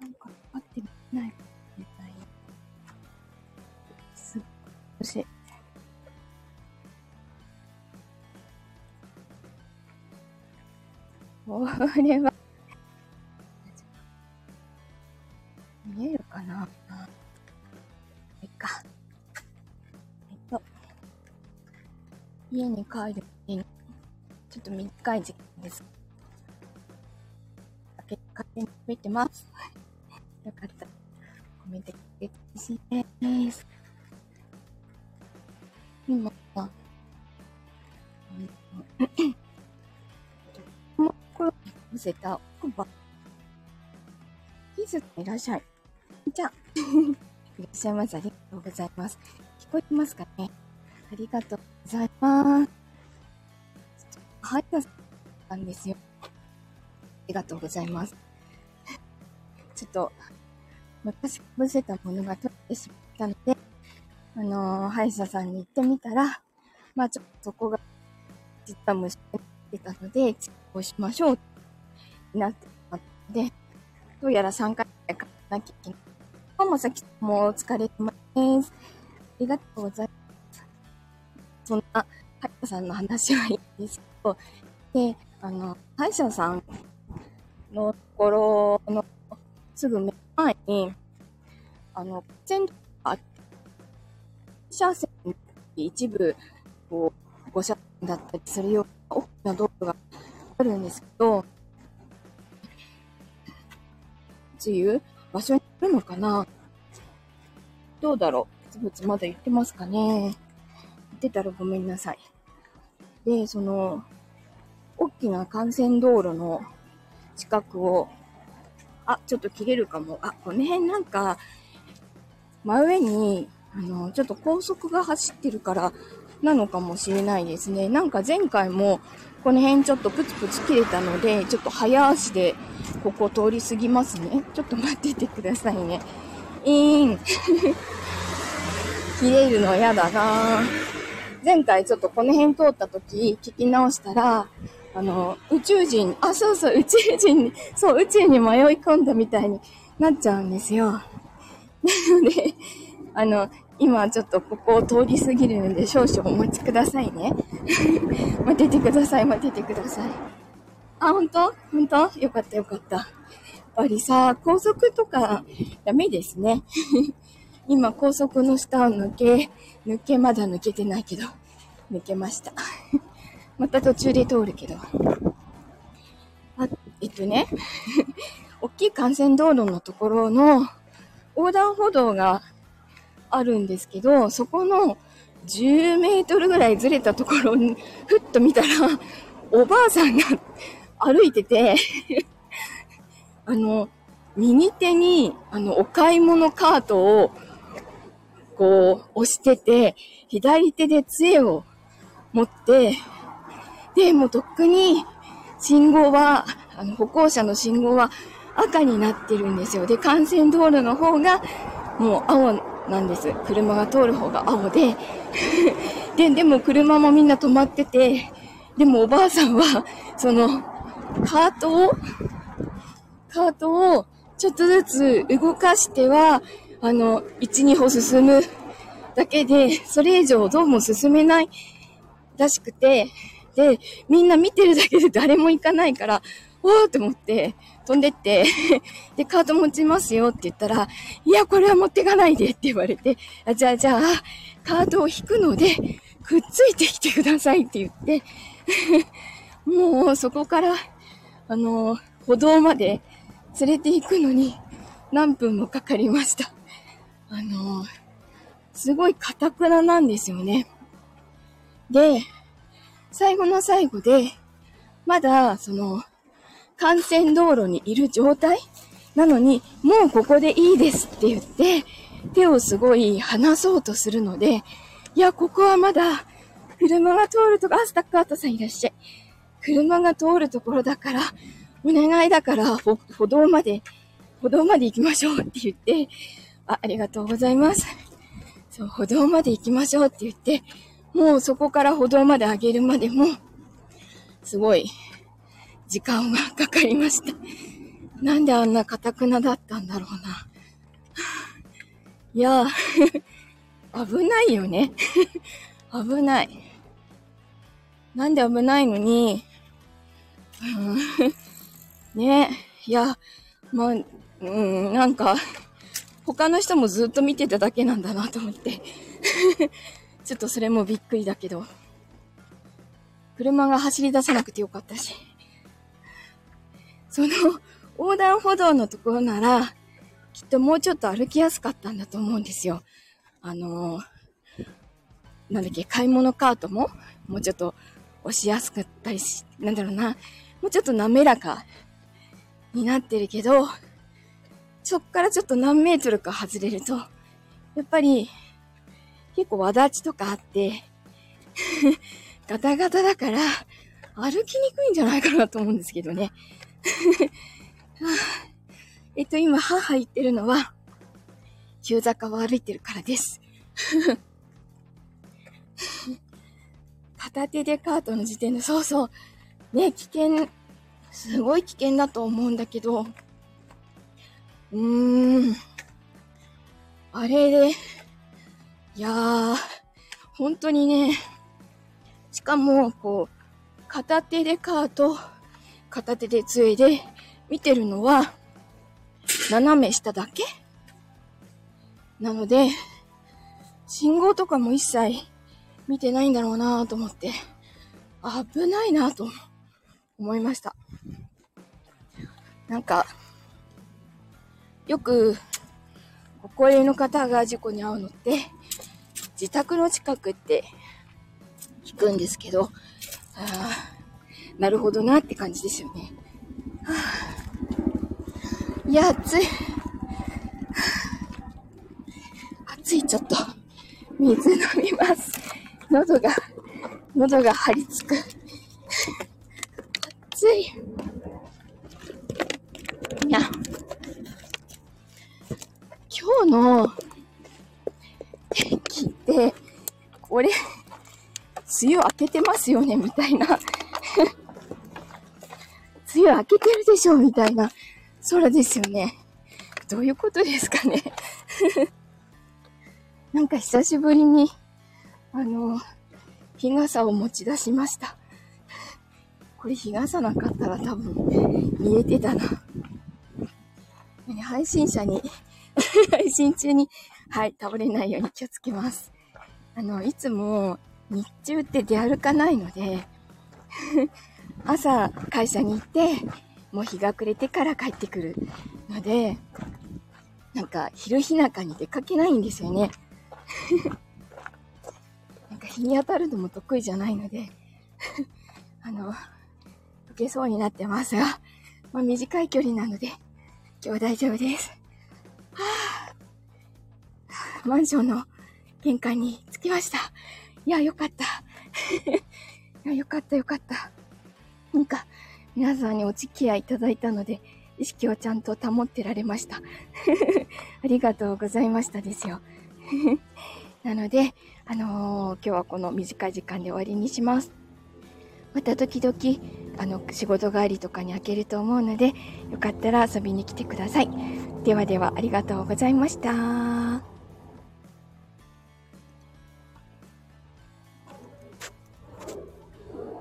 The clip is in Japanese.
な。んか、合ってないか。もしれない。すっごい、しい。これは、見えるか。ないいか。えっと、家に帰る前に、ちょっと短い時間です。酒勝手に食べてます。嬉しいです。今は、うんもうこれ乗せた奥歯。キズいらっしゃい。じゃあ、いらっしゃいます。ありがとうございます。聞こえますかねありがとうございます。はい、なんですよ。ありがとうございます。ちょっと、昔かぶせたものが取れてしまったので、あのー歯医者さんに行ってみたら、まあちょっとそこが、実は虫が出たので、治療しましょう、なってしまったので、どうやら3回くらいかなきゃいけない。どうもさきもお疲れ様です。ありがとうございます。そんな、歯医者さんの話はいいんですけど、で、あの、歯医者さんのところのすぐ目の前に、あの、線路があって、車線一部、こう、5車線だったりするような大きな道路があるんですけど、ついう場所にあるのかな。どうだろう。つぶつまだ言ってますかね。言ってたらごめんなさい。で、その、大きな幹線道路の近くを、あ、ちょっと切れるかも。あ、この辺なんか、真上に、あの、ちょっと高速が走ってるから、なのかもしれないですね。なんか前回も、この辺ちょっとプツプツ切れたので、ちょっと早足で、ここ通り過ぎますね。ちょっと待っててくださいね。いーん。切れるの嫌だな前回ちょっとこの辺通った時、聞き直したら、あの、宇宙人、あ、そうそう、宇宙人に、そう、宇宙に迷い込んだみたいになっちゃうんですよ。なので、あの、今ちょっとここを通り過ぎるので少々お待ちくださいね。待っててください、待っててください。あ、本当？本当？よかったよかった。やっぱりさ、高速とかダメですね。今高速の下を抜け、抜けまだ抜けてないけど、抜けました。また途中で通るけど。あ、えっとね、大きい幹線道路のところの横断歩道があるんですけど、そこの10メートルぐらいずれたところに、ふっと見たら、おばあさんが歩いてて、あの、右手に、あの、お買い物カートを、こう、押してて、左手で杖を持って、で、もうとっくに、信号は、あの、歩行者の信号は赤になってるんですよ。で、幹線道路の方が、もう青なんです。車が通る方が青で。で、でも車もみんな止まってて、でもおばあさんは、その、カートを、カートをちょっとずつ動かしては、あの、1、2歩進むだけで、それ以上どうも進めないらしくて、みんな見てるだけで誰も行かないから、おーって思って飛んでって、で、カート持ちますよって言ったら、いや、これは持ってかないでって言われて、あじゃあじゃあ、カートを引くので、くっついてきてくださいって言って、もうそこから、あの、歩道まで連れて行くのに何分もかかりました。あの、すごいカタクラなんですよね。で、最後の最後で、まだ、その、幹線道路にいる状態？なのに、もうここでいいですって言って、手をすごい離そうとするので、いや、ここはまだ、車が通るとこ、あ、スタッカートさんいらっしゃい。車が通るところだから、お願いだから、歩歩道まで、歩道まで行きましょうって言って、あ、ありがとうございます。そう、歩道まで行きましょうって言って、もうそこから歩道まで上げるまでも、すごい、時間がかかりました。なんであんなカタクナだったんだろうな。いや、危ないよね。危ない。なんで危ないのに、うんねいや、まあ、うん、なんか、他の人もずっと見てただけなんだなと思ってちょっとそれもびっくりだけど。車が走り出さなくてよかったし。その、横断歩道のところなら、きっともうちょっと歩きやすかったんだと思うんですよ。あのなんだっけ、買い物カートも、もうちょっと押しやすかったりし、なんだろうな、もうちょっと滑らかになってるけど、そっからちょっと何メートルか外れると、やっぱり、結構わだちとかあって、ガタガタだから、歩きにくいんじゃないかなと思うんですけどね。えっと、今、母言ってるのは、急坂を歩いてるからです。片手でカートの時点で、そうそう。ね、危険、すごい危険だと思うんだけど、うーん。あれで、いやー、本当にね、しかも、こう、片手でカート、片手で杖で見てるのは、斜め下だけ？なので、信号とかも一切見てないんだろうなと思って、危ないなと思いました。なんか、よく、ご高齢の方が事故に遭うのって、自宅の近くって聞くんですけど、ああなるほどなって感じですよね。いや、暑い。暑い、ちょっと。水飲みます。喉が、喉が張り付く。暑い。いや、今日のこれ、梅雨明けてますよね、みたいな。梅雨明けてるでしょ、みたいな空ですよね。どういうことですかね。なんか久しぶりに、あの、日傘を持ち出しました。これ日傘なかったら多分見えてたな。配信者に 配信中に、はい、倒れないように気をつけます。あの、いつも日中って出歩かないので 朝会社に行って、もう日が暮れてから帰ってくるので、なんか昼日中に出かけないんですよね。なんか日に当たるのも得意じゃないので あの、溶けそうになってますが、まあ短い距離なので、今日は大丈夫です。はあ、マンションの玄関に着きました。いや、よかった。いや、よかった、よかった。なんか、皆さんにお付き合いいただいたので、意識をちゃんと保ってられました。ありがとうございましたですよ。なので、あのー、今日はこの短い時間で終わりにします。また時々、あの、仕事帰りとかに開けると思うので、よかったら遊びに来てください。ではでは、ありがとうございました。